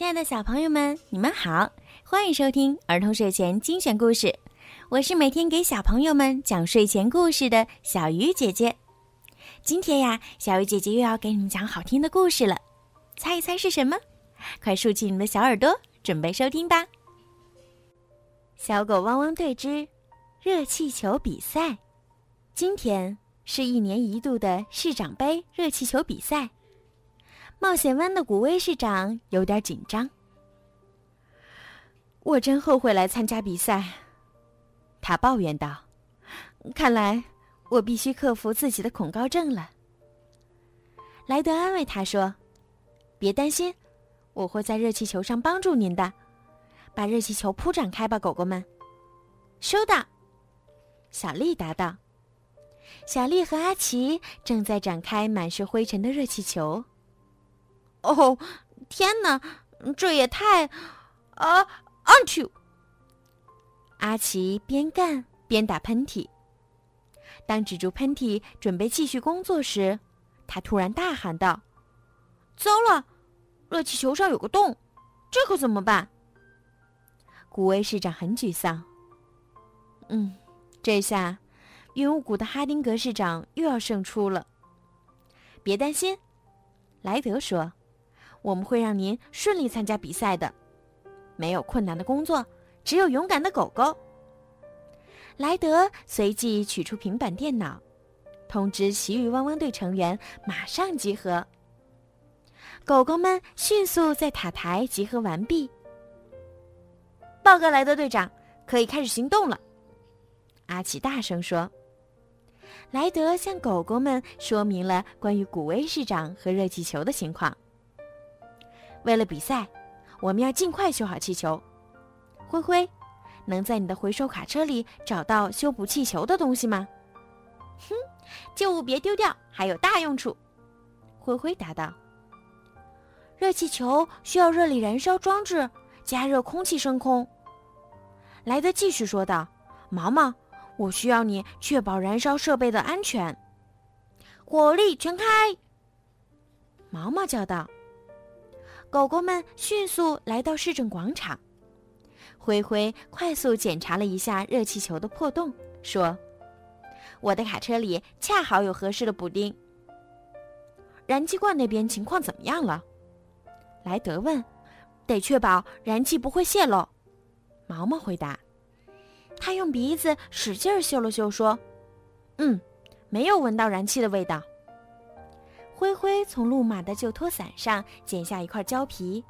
亲爱的小朋友们，你们好，欢迎收听儿童睡前精选故事。我是每天给小朋友们讲睡前故事的小鱼姐姐。今天呀，小鱼姐姐又要给你们讲好听的故事了，猜一猜是什么？快竖起你们的小耳朵，准备收听吧。小狗汪汪队之热气球比赛，今天是一年一度的市长杯热气球比赛。冒险湾的古威市长有点紧张。我真后悔来参加比赛，他抱怨道：“看来我必须克服自己的恐高症了。”莱德安慰他说：“别担心，我会在热气球上帮助您的。把热气球铺展开吧，狗狗们。”收到，小丽答道。小丽和阿奇正在展开满是灰尘的热气球。哦，天哪，这也太……啊，阿丘！阿奇边干边打喷嚏。当止住喷嚏准备继续工作时，他突然大喊道：“糟了，热气球上有个洞，这可怎么办？”古威市长很沮丧。嗯，这下云雾谷的哈丁格市长又要胜出了。别担心，莱德说。我们会让您顺利参加比赛的，没有困难的工作，只有勇敢的狗狗。莱德随即取出平板电脑，通知其余汪汪队成员马上集合。狗狗们迅速在塔台集合完毕。报告莱德队长，可以开始行动了。阿奇大声说。莱德向狗狗们说明了关于古威市长和热气球的情况。为了比赛，我们要尽快修好气球。灰灰，能在你的回收卡车里找到修补气球的东西吗？哼，旧物别丢掉，还有大用处。灰灰答道。热气球需要热力燃烧装置加热空气升空。莱德继续说道：“毛毛，我需要你确保燃烧设备的安全。”火力全开！毛毛叫道。狗狗们迅速来到市政广场，灰灰快速检查了一下热气球的破洞，说：“我的卡车里恰好有合适的补丁。”燃气罐那边情况怎么样了？莱德问。“得确保燃气不会泄漏。”毛毛回答。他用鼻子使劲嗅了嗅，说：“嗯，没有闻到燃气的味道。”灰灰从路马的旧拖伞上剪下一块胶皮，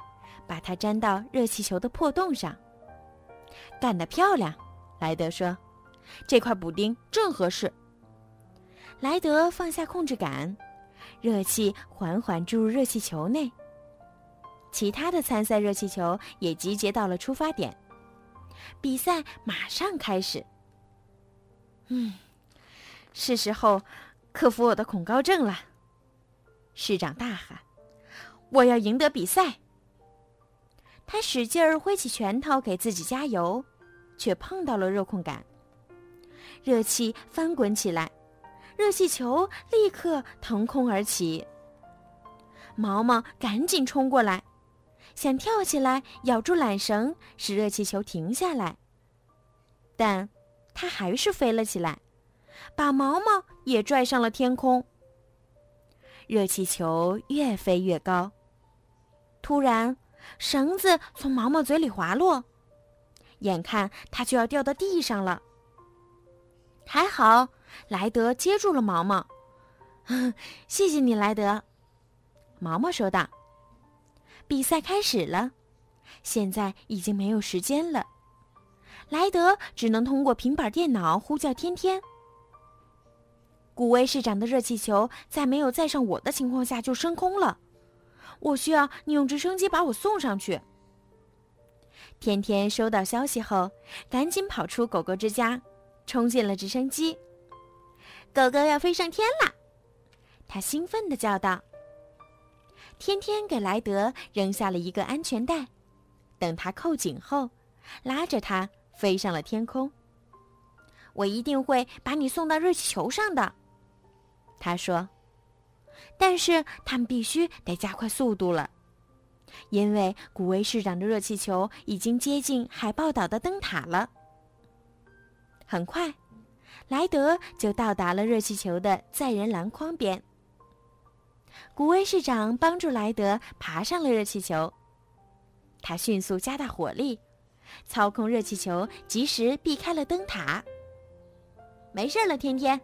把它粘到热气球的破洞上。干得漂亮，莱德说：“这块补丁正合适。”莱德放下控制杆，热气缓缓注入热气球内。其他的参赛热气球也集结到了出发点，比赛马上开始。嗯，是时候克服我的恐高症了。市长大喊：“我要赢得比赛！”他使劲儿挥起拳头给自己加油，却碰到了热控杆，热气翻滚起来，热气球立刻腾空而起。毛毛赶紧冲过来，想跳起来咬住缆绳，使热气球停下来，但他还是飞了起来，把毛毛也拽上了天空。热气球越飞越高，突然，绳子从毛毛嘴里滑落，眼看它就要掉到地上了。还好，莱德接住了毛毛。谢谢你，莱德。毛毛说道。比赛开始了，现在已经没有时间了，莱德只能通过平板电脑呼叫天天。古威市长的热气球在没有载上我的情况下就升空了，我需要你用直升机把我送上去。天天收到消息后，赶紧跑出狗狗之家，冲进了直升机。狗狗要飞上天啦！他兴奋地叫道。天天给莱德扔下了一个安全带，等他扣紧后，拉着他飞上了天空。我一定会把你送到热气球上的。他说：“但是他们必须得加快速度了，因为古威市长的热气球已经接近海豹岛的灯塔了。很快，莱德就到达了热气球的载人篮筐边。古威市长帮助莱德爬上了热气球，他迅速加大火力，操控热气球，及时避开了灯塔。没事了，天天，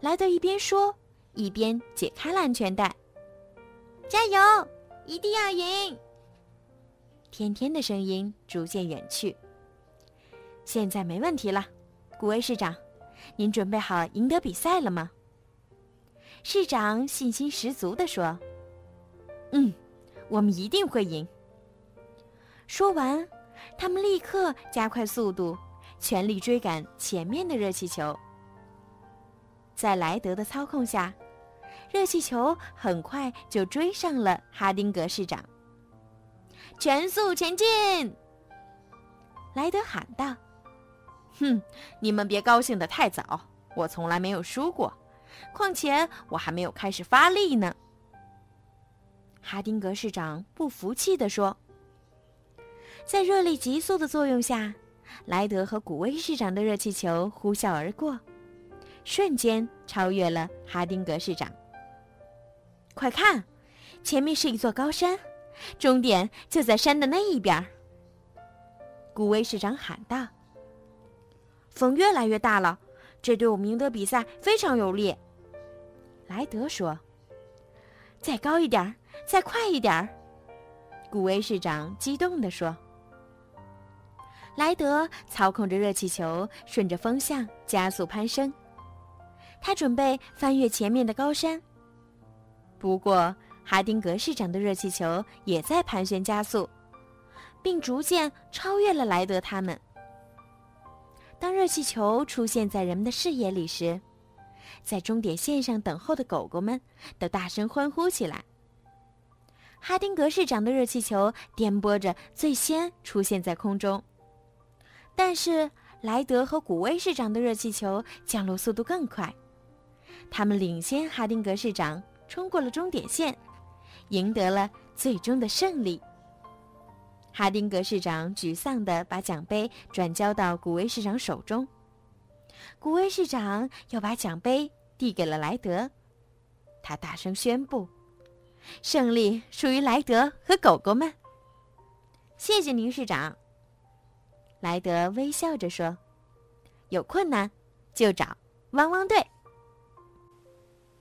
莱德一边说，一边解开了安全带。加油，一定要赢！天天的声音逐渐远去。现在没问题了，古威市长，您准备好赢得比赛了吗？市长信心十足地说：“嗯，我们一定会赢。”说完，他们立刻加快速度，全力追赶前面的热气球。在莱德的操控下，热气球很快就追上了哈丁格市长。全速前进！莱德喊道：“哼，你们别高兴得太早，我从来没有输过。”况且我还没有开始发力呢。”哈丁格市长不服气地说。在热力急速的作用下，莱德和古威市长的热气球呼啸而过，瞬间超越了哈丁格市长。快看，前面是一座高山，终点就在山的那一边。古威市长喊道：“风越来越大了。”这对我们赢得比赛非常有利，莱德说。再高一点，再快一点，古威市长激动地说。莱德操控着热气球，顺着风向加速攀升。他准备翻越前面的高山。不过，哈丁格市长的热气球也在盘旋加速，并逐渐超越了莱德他们。当热气球出现在人们的视野里时，在终点线上等候的狗狗们都大声欢呼起来。哈丁格市长的热气球颠簸着最先出现在空中，但是莱德和古威市长的热气球降落速度更快，他们领先哈丁格市长冲过了终点线，赢得了最终的胜利。哈丁格市长沮丧地把奖杯转交到古威市长手中，古威市长又把奖杯递给了莱德，他大声宣布：“胜利属于莱德和狗狗们。”谢谢您，市长。莱德微笑着说：“有困难就找汪汪队。”